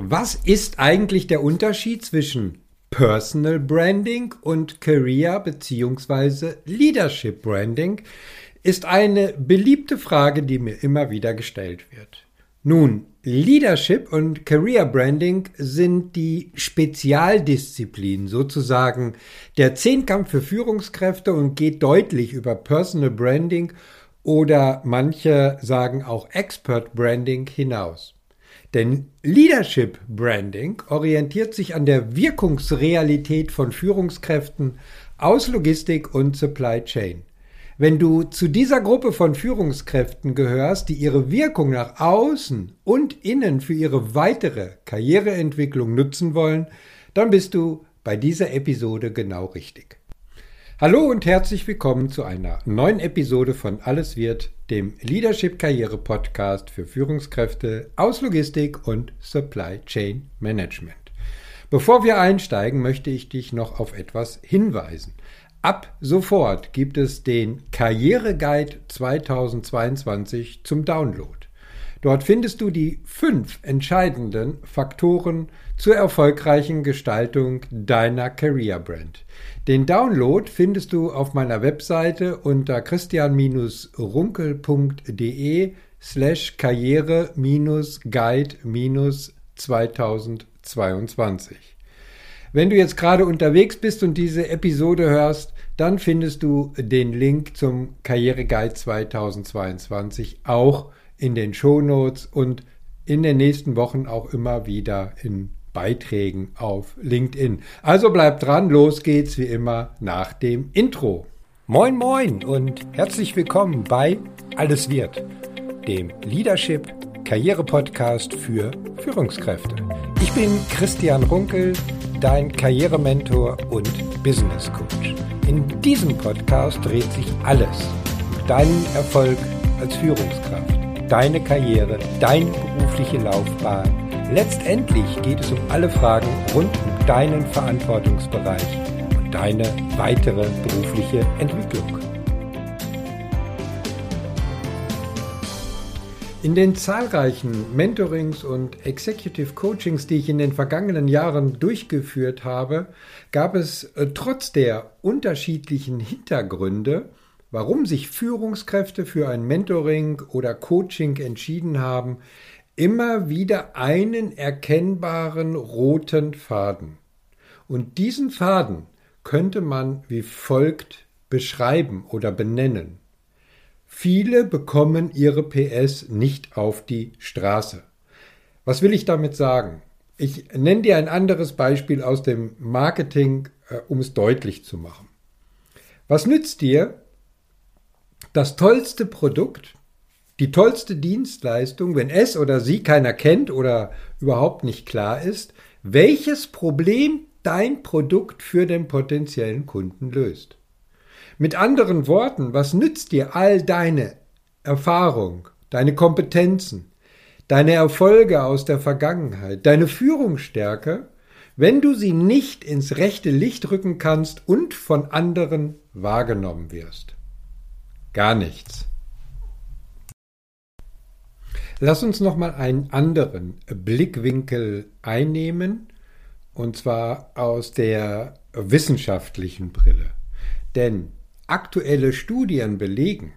Was ist eigentlich der Unterschied zwischen Personal Branding und Career bzw. Leadership Branding? Ist eine beliebte Frage, die mir immer wieder gestellt wird. Nun, Leadership und Career Branding sind die Spezialdisziplin sozusagen der Zehnkampf für Führungskräfte und geht deutlich über Personal Branding oder manche sagen auch Expert Branding hinaus. Denn Leadership Branding orientiert sich an der Wirkungsrealität von Führungskräften aus Logistik und Supply Chain. Wenn du zu dieser Gruppe von Führungskräften gehörst, die ihre Wirkung nach außen und innen für ihre weitere Karriereentwicklung nutzen wollen, dann bist du bei dieser Episode genau richtig. Hallo und herzlich willkommen zu einer neuen Episode von Alles wird, dem Leadership Karriere Podcast für Führungskräfte aus Logistik und Supply Chain Management. Bevor wir einsteigen, möchte ich dich noch auf etwas hinweisen. Ab sofort gibt es den Karriereguide 2022 zum Download. Dort findest du die fünf entscheidenden Faktoren zur erfolgreichen Gestaltung deiner Career Brand. Den Download findest du auf meiner Webseite unter christian-runkel.de slash karriere-guide-2022. Wenn du jetzt gerade unterwegs bist und diese Episode hörst, dann findest du den Link zum Karriereguide 2022 auch in den Shownotes und in den nächsten Wochen auch immer wieder in Beiträgen auf LinkedIn. Also bleib dran, los geht's wie immer nach dem Intro. Moin moin und herzlich willkommen bei Alles wird, dem Leadership Karriere Podcast für Führungskräfte. Ich bin Christian Runkel, dein Karrierementor und Business Coach. In diesem Podcast dreht sich alles um deinen Erfolg als Führungskraft deine Karriere, deine berufliche Laufbahn. Letztendlich geht es um alle Fragen rund um deinen Verantwortungsbereich und deine weitere berufliche Entwicklung. In den zahlreichen Mentorings und Executive Coachings, die ich in den vergangenen Jahren durchgeführt habe, gab es äh, trotz der unterschiedlichen Hintergründe warum sich Führungskräfte für ein Mentoring oder Coaching entschieden haben, immer wieder einen erkennbaren roten Faden. Und diesen Faden könnte man wie folgt beschreiben oder benennen. Viele bekommen ihre PS nicht auf die Straße. Was will ich damit sagen? Ich nenne dir ein anderes Beispiel aus dem Marketing, äh, um es deutlich zu machen. Was nützt dir, das tollste Produkt, die tollste Dienstleistung, wenn es oder sie keiner kennt oder überhaupt nicht klar ist, welches Problem dein Produkt für den potenziellen Kunden löst. Mit anderen Worten, was nützt dir all deine Erfahrung, deine Kompetenzen, deine Erfolge aus der Vergangenheit, deine Führungsstärke, wenn du sie nicht ins rechte Licht rücken kannst und von anderen wahrgenommen wirst? Gar nichts. Lass uns noch mal einen anderen Blickwinkel einnehmen, und zwar aus der wissenschaftlichen Brille. Denn aktuelle Studien belegen,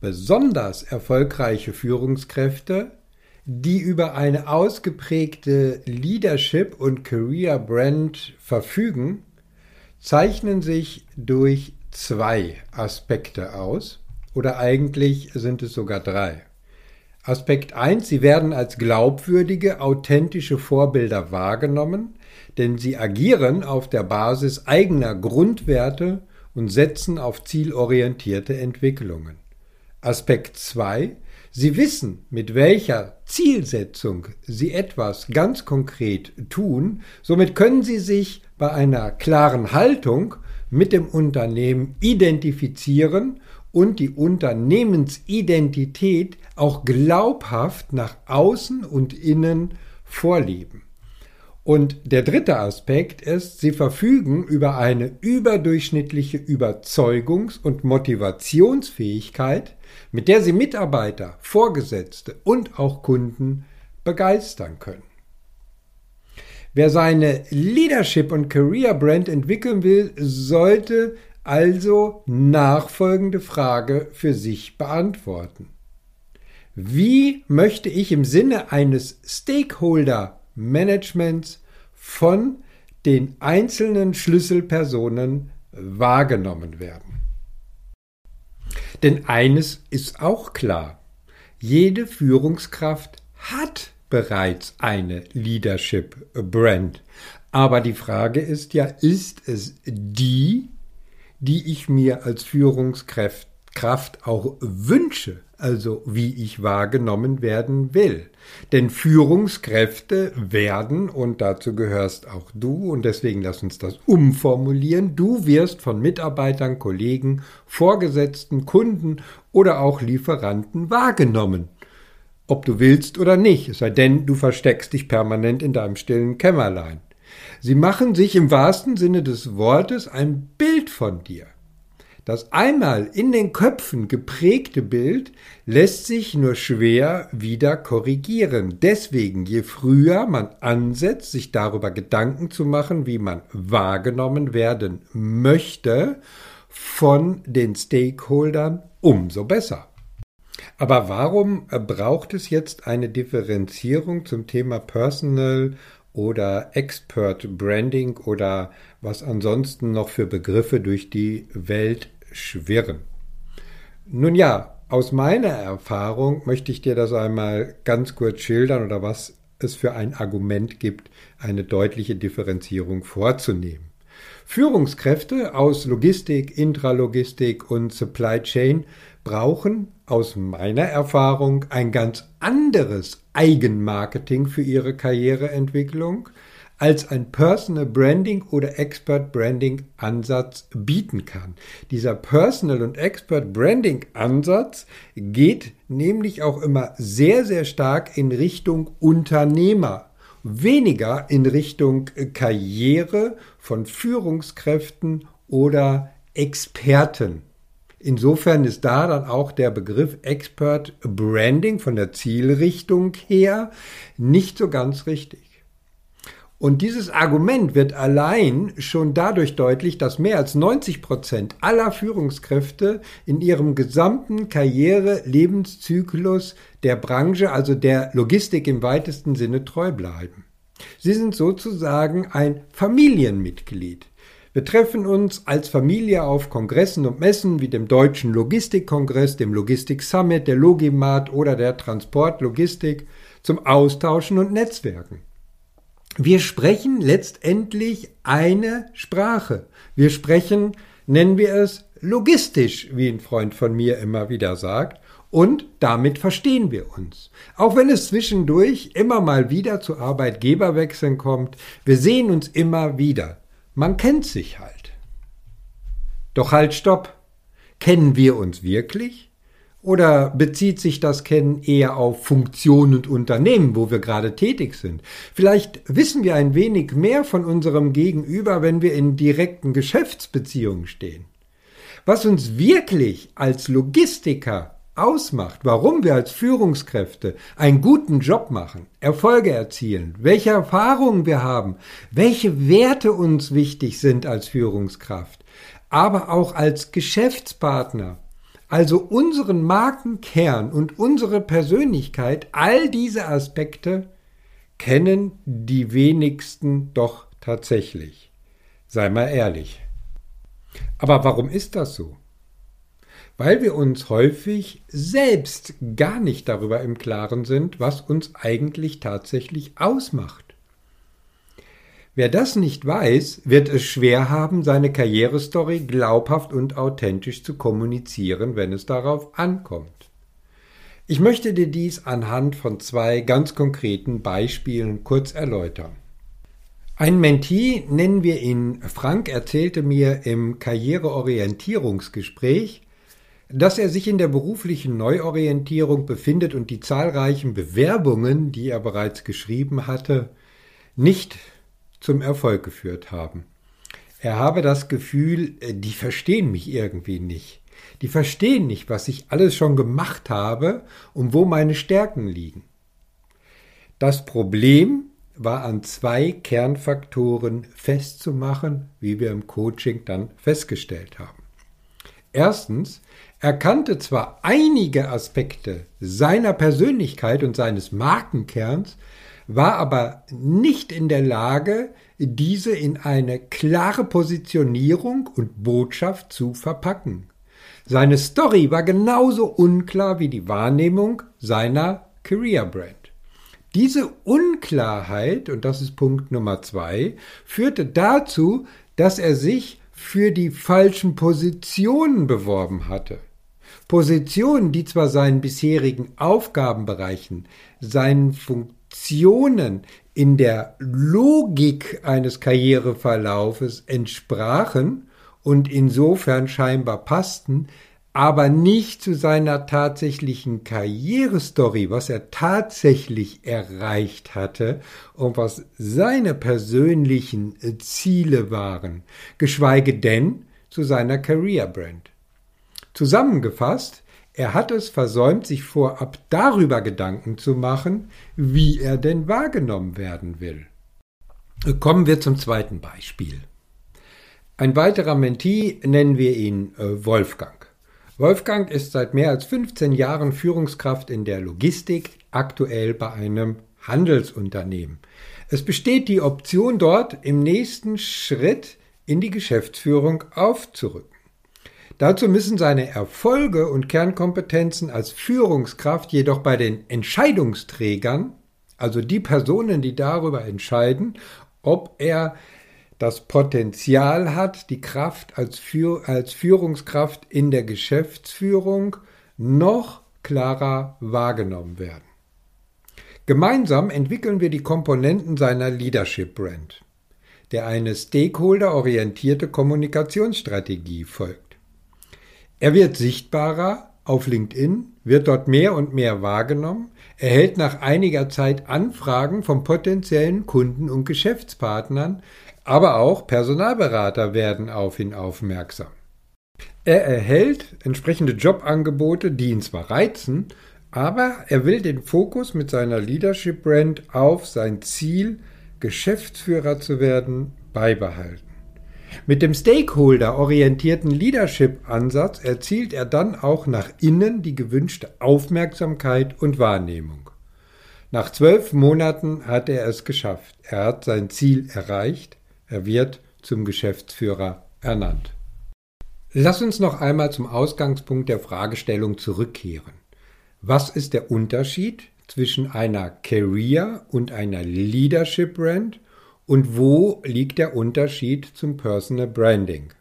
besonders erfolgreiche Führungskräfte, die über eine ausgeprägte Leadership und Career Brand verfügen, zeichnen sich durch zwei Aspekte aus oder eigentlich sind es sogar drei. Aspekt 1, sie werden als glaubwürdige, authentische Vorbilder wahrgenommen, denn sie agieren auf der Basis eigener Grundwerte und setzen auf zielorientierte Entwicklungen. Aspekt 2, sie wissen, mit welcher Zielsetzung sie etwas ganz konkret tun, somit können sie sich bei einer klaren Haltung mit dem Unternehmen identifizieren und die Unternehmensidentität auch glaubhaft nach außen und innen vorleben. Und der dritte Aspekt ist, sie verfügen über eine überdurchschnittliche Überzeugungs- und Motivationsfähigkeit, mit der sie Mitarbeiter, Vorgesetzte und auch Kunden begeistern können. Wer seine Leadership und Career Brand entwickeln will, sollte also nachfolgende Frage für sich beantworten. Wie möchte ich im Sinne eines Stakeholder Managements von den einzelnen Schlüsselpersonen wahrgenommen werden? Denn eines ist auch klar. Jede Führungskraft hat bereits eine Leadership Brand. Aber die Frage ist ja, ist es die, die ich mir als Führungskraft auch wünsche, also wie ich wahrgenommen werden will. Denn Führungskräfte werden, und dazu gehörst auch du, und deswegen lass uns das umformulieren, du wirst von Mitarbeitern, Kollegen, Vorgesetzten, Kunden oder auch Lieferanten wahrgenommen. Ob du willst oder nicht, es sei denn, du versteckst dich permanent in deinem stillen Kämmerlein. Sie machen sich im wahrsten Sinne des Wortes ein Bild von dir. Das einmal in den Köpfen geprägte Bild lässt sich nur schwer wieder korrigieren. Deswegen, je früher man ansetzt, sich darüber Gedanken zu machen, wie man wahrgenommen werden möchte, von den Stakeholdern, umso besser. Aber warum braucht es jetzt eine Differenzierung zum Thema Personal oder Expert Branding oder was ansonsten noch für Begriffe durch die Welt schwirren. Nun ja, aus meiner Erfahrung möchte ich dir das einmal ganz kurz schildern oder was es für ein Argument gibt, eine deutliche Differenzierung vorzunehmen. Führungskräfte aus Logistik, Intralogistik und Supply Chain brauchen aus meiner Erfahrung ein ganz anderes Eigenmarketing für ihre Karriereentwicklung, als ein Personal Branding oder Expert Branding Ansatz bieten kann. Dieser Personal und Expert Branding Ansatz geht nämlich auch immer sehr, sehr stark in Richtung Unternehmer, weniger in Richtung Karriere von Führungskräften oder Experten. Insofern ist da dann auch der Begriff Expert Branding von der Zielrichtung her nicht so ganz richtig. Und dieses Argument wird allein schon dadurch deutlich, dass mehr als 90 Prozent aller Führungskräfte in ihrem gesamten Karriere-Lebenszyklus der Branche, also der Logistik im weitesten Sinne treu bleiben. Sie sind sozusagen ein Familienmitglied. Wir treffen uns als Familie auf Kongressen und Messen wie dem Deutschen Logistikkongress, dem Logistik Summit, der Logimat oder der Transportlogistik zum Austauschen und Netzwerken. Wir sprechen letztendlich eine Sprache. Wir sprechen, nennen wir es, logistisch, wie ein Freund von mir immer wieder sagt, und damit verstehen wir uns. Auch wenn es zwischendurch immer mal wieder zu Arbeitgeberwechseln kommt, wir sehen uns immer wieder. Man kennt sich halt. Doch halt, stopp. Kennen wir uns wirklich? Oder bezieht sich das Kennen eher auf Funktion und Unternehmen, wo wir gerade tätig sind? Vielleicht wissen wir ein wenig mehr von unserem Gegenüber, wenn wir in direkten Geschäftsbeziehungen stehen. Was uns wirklich als Logistiker ausmacht, warum wir als Führungskräfte einen guten Job machen, Erfolge erzielen, welche Erfahrungen wir haben, welche Werte uns wichtig sind als Führungskraft, aber auch als Geschäftspartner, also unseren Markenkern und unsere Persönlichkeit, all diese Aspekte kennen die wenigsten doch tatsächlich. Sei mal ehrlich. Aber warum ist das so? Weil wir uns häufig selbst gar nicht darüber im Klaren sind, was uns eigentlich tatsächlich ausmacht. Wer das nicht weiß, wird es schwer haben, seine Karrierestory glaubhaft und authentisch zu kommunizieren, wenn es darauf ankommt. Ich möchte dir dies anhand von zwei ganz konkreten Beispielen kurz erläutern. Ein Mentee, nennen wir ihn Frank, erzählte mir im Karriereorientierungsgespräch, dass er sich in der beruflichen Neuorientierung befindet und die zahlreichen Bewerbungen, die er bereits geschrieben hatte, nicht zum Erfolg geführt haben. Er habe das Gefühl, äh, die verstehen mich irgendwie nicht. Die verstehen nicht, was ich alles schon gemacht habe und wo meine Stärken liegen. Das Problem war an zwei Kernfaktoren festzumachen, wie wir im Coaching dann festgestellt haben. Erstens, er kannte zwar einige Aspekte seiner Persönlichkeit und seines Markenkerns, war aber nicht in der Lage, diese in eine klare Positionierung und Botschaft zu verpacken. Seine Story war genauso unklar wie die Wahrnehmung seiner Career Brand. Diese Unklarheit, und das ist Punkt Nummer zwei, führte dazu, dass er sich für die falschen Positionen beworben hatte. Positionen, die zwar seinen bisherigen Aufgabenbereichen, seinen Funktionen in der Logik eines Karriereverlaufes entsprachen und insofern scheinbar passten, aber nicht zu seiner tatsächlichen Karrierestory, was er tatsächlich erreicht hatte und was seine persönlichen Ziele waren, geschweige denn zu seiner Career Brand. Zusammengefasst, er hat es versäumt, sich vorab darüber Gedanken zu machen, wie er denn wahrgenommen werden will. Kommen wir zum zweiten Beispiel. Ein weiterer Mentee nennen wir ihn äh, Wolfgang. Wolfgang ist seit mehr als 15 Jahren Führungskraft in der Logistik, aktuell bei einem Handelsunternehmen. Es besteht die Option dort im nächsten Schritt in die Geschäftsführung aufzurücken. Dazu müssen seine Erfolge und Kernkompetenzen als Führungskraft jedoch bei den Entscheidungsträgern, also die Personen, die darüber entscheiden, ob er das Potenzial hat, die Kraft als, Führ als Führungskraft in der Geschäftsführung noch klarer wahrgenommen werden. Gemeinsam entwickeln wir die Komponenten seiner Leadership Brand, der eine stakeholderorientierte Kommunikationsstrategie folgt. Er wird sichtbarer auf LinkedIn, wird dort mehr und mehr wahrgenommen, erhält nach einiger Zeit Anfragen von potenziellen Kunden und Geschäftspartnern, aber auch Personalberater werden auf ihn aufmerksam. Er erhält entsprechende Jobangebote, die ihn zwar reizen, aber er will den Fokus mit seiner Leadership Brand auf sein Ziel, Geschäftsführer zu werden, beibehalten. Mit dem Stakeholder-orientierten Leadership-Ansatz erzielt er dann auch nach innen die gewünschte Aufmerksamkeit und Wahrnehmung. Nach zwölf Monaten hat er es geschafft. Er hat sein Ziel erreicht. Er wird zum Geschäftsführer ernannt. Lass uns noch einmal zum Ausgangspunkt der Fragestellung zurückkehren. Was ist der Unterschied zwischen einer Career und einer Leadership Brand und wo liegt der Unterschied zum Personal Branding?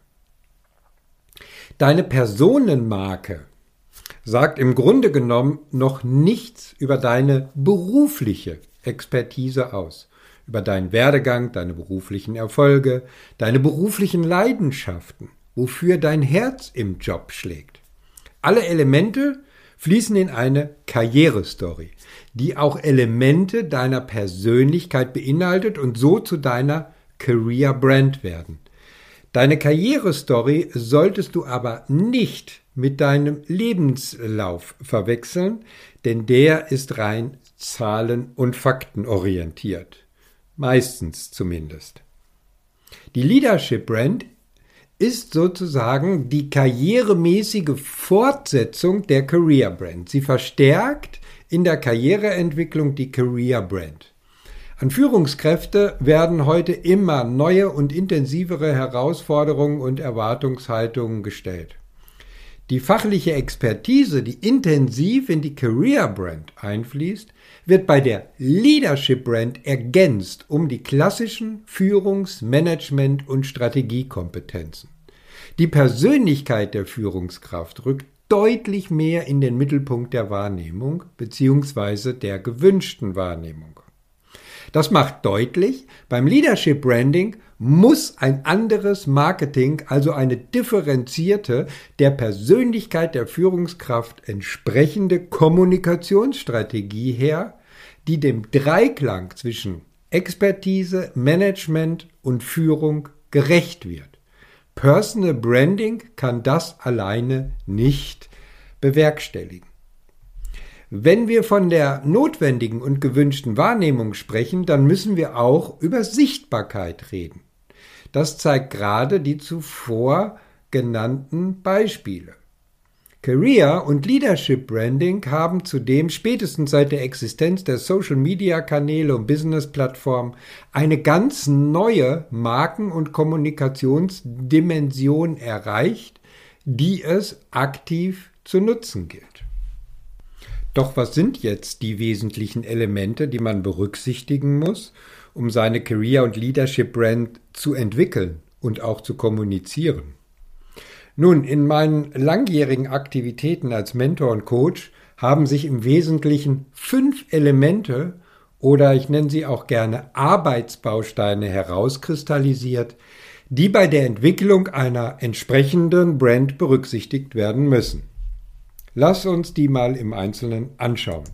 Deine Personenmarke sagt im Grunde genommen noch nichts über deine berufliche Expertise aus, über deinen Werdegang, deine beruflichen Erfolge, deine beruflichen Leidenschaften, wofür dein Herz im Job schlägt. Alle Elemente fließen in eine Karrierestory, die auch Elemente deiner Persönlichkeit beinhaltet und so zu deiner Career Brand werden. Deine Karrierestory solltest du aber nicht mit deinem Lebenslauf verwechseln, denn der ist rein zahlen- und faktenorientiert. Meistens zumindest. Die Leadership Brand ist sozusagen die karrieremäßige Fortsetzung der Career Brand. Sie verstärkt in der Karriereentwicklung die Career Brand. An Führungskräfte werden heute immer neue und intensivere Herausforderungen und Erwartungshaltungen gestellt. Die fachliche Expertise, die intensiv in die Career Brand einfließt, wird bei der Leadership Brand ergänzt um die klassischen Führungs-, Management- und Strategiekompetenzen. Die Persönlichkeit der Führungskraft rückt deutlich mehr in den Mittelpunkt der Wahrnehmung bzw. der gewünschten Wahrnehmung. Das macht deutlich, beim Leadership Branding muss ein anderes Marketing, also eine differenzierte, der Persönlichkeit der Führungskraft entsprechende Kommunikationsstrategie her, die dem Dreiklang zwischen Expertise, Management und Führung gerecht wird. Personal Branding kann das alleine nicht bewerkstelligen. Wenn wir von der notwendigen und gewünschten Wahrnehmung sprechen, dann müssen wir auch über Sichtbarkeit reden. Das zeigt gerade die zuvor genannten Beispiele. Career und Leadership Branding haben zudem spätestens seit der Existenz der Social-Media-Kanäle und Business-Plattformen eine ganz neue Marken- und Kommunikationsdimension erreicht, die es aktiv zu nutzen gilt. Doch was sind jetzt die wesentlichen Elemente, die man berücksichtigen muss, um seine Career- und Leadership-Brand zu entwickeln und auch zu kommunizieren? Nun, in meinen langjährigen Aktivitäten als Mentor und Coach haben sich im Wesentlichen fünf Elemente oder ich nenne sie auch gerne Arbeitsbausteine herauskristallisiert, die bei der Entwicklung einer entsprechenden Brand berücksichtigt werden müssen. Lass uns die mal im Einzelnen anschauen.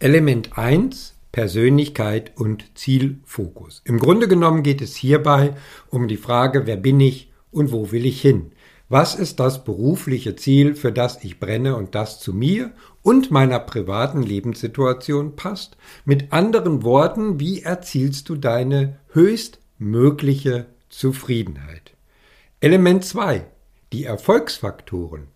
Element 1 Persönlichkeit und Zielfokus. Im Grunde genommen geht es hierbei um die Frage, wer bin ich, und wo will ich hin? Was ist das berufliche Ziel, für das ich brenne und das zu mir und meiner privaten Lebenssituation passt? Mit anderen Worten, wie erzielst du deine höchstmögliche Zufriedenheit? Element 2. Die Erfolgsfaktoren.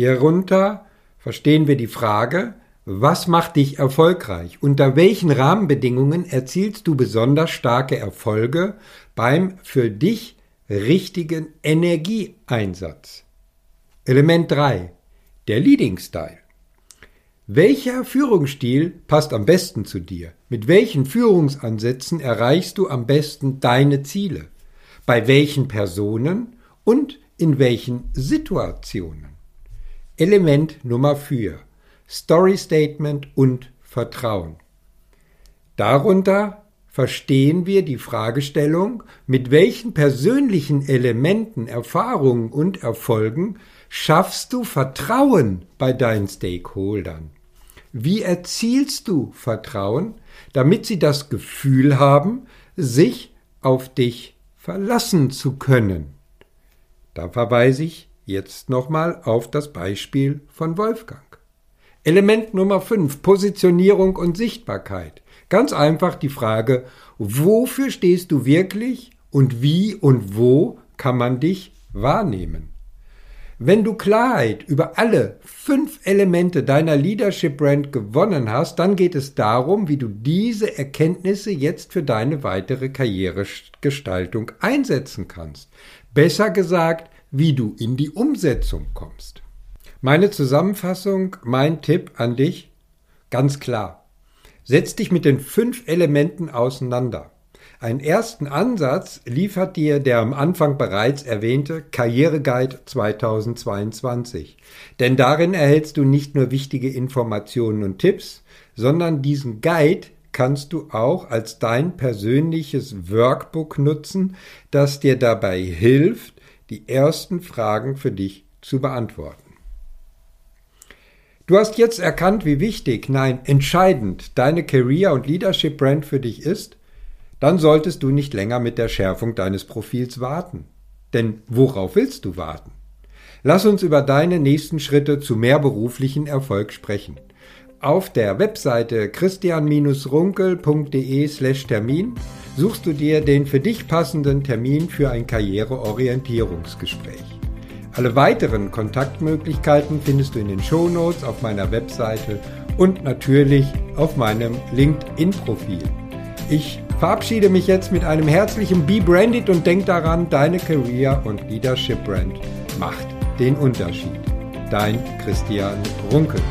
Hierunter verstehen wir die Frage, was macht dich erfolgreich? Unter welchen Rahmenbedingungen erzielst du besonders starke Erfolge beim für dich richtigen Energieeinsatz. Element 3. Der Leading Style. Welcher Führungsstil passt am besten zu dir? Mit welchen Führungsansätzen erreichst du am besten deine Ziele? Bei welchen Personen und in welchen Situationen? Element Nummer 4. Story Statement und Vertrauen. Darunter verstehen wir die Fragestellung, mit welchen persönlichen Elementen, Erfahrungen und Erfolgen schaffst du Vertrauen bei deinen Stakeholdern? Wie erzielst du Vertrauen, damit sie das Gefühl haben, sich auf dich verlassen zu können? Da verweise ich jetzt nochmal auf das Beispiel von Wolfgang. Element Nummer 5, Positionierung und Sichtbarkeit. Ganz einfach die Frage, wofür stehst du wirklich und wie und wo kann man dich wahrnehmen? Wenn du Klarheit über alle fünf Elemente deiner Leadership Brand gewonnen hast, dann geht es darum, wie du diese Erkenntnisse jetzt für deine weitere Karrieregestaltung einsetzen kannst. Besser gesagt, wie du in die Umsetzung kommst. Meine Zusammenfassung, mein Tipp an dich, ganz klar. Setz dich mit den fünf Elementen auseinander. Einen ersten Ansatz liefert dir der am Anfang bereits erwähnte Karriereguide 2022. Denn darin erhältst du nicht nur wichtige Informationen und Tipps, sondern diesen Guide kannst du auch als dein persönliches Workbook nutzen, das dir dabei hilft, die ersten Fragen für dich zu beantworten. Du hast jetzt erkannt, wie wichtig, nein, entscheidend deine Career- und Leadership-Brand für dich ist? Dann solltest du nicht länger mit der Schärfung deines Profils warten. Denn worauf willst du warten? Lass uns über deine nächsten Schritte zu mehr beruflichen Erfolg sprechen. Auf der Webseite christian-runkel.de slash Termin suchst du dir den für dich passenden Termin für ein Karriereorientierungsgespräch. Alle weiteren Kontaktmöglichkeiten findest du in den Shownotes auf meiner Webseite und natürlich auf meinem LinkedIn-Profil. Ich verabschiede mich jetzt mit einem herzlichen Be Branded und denk daran, deine Career- und Leadership-Brand macht den Unterschied. Dein Christian Runkel.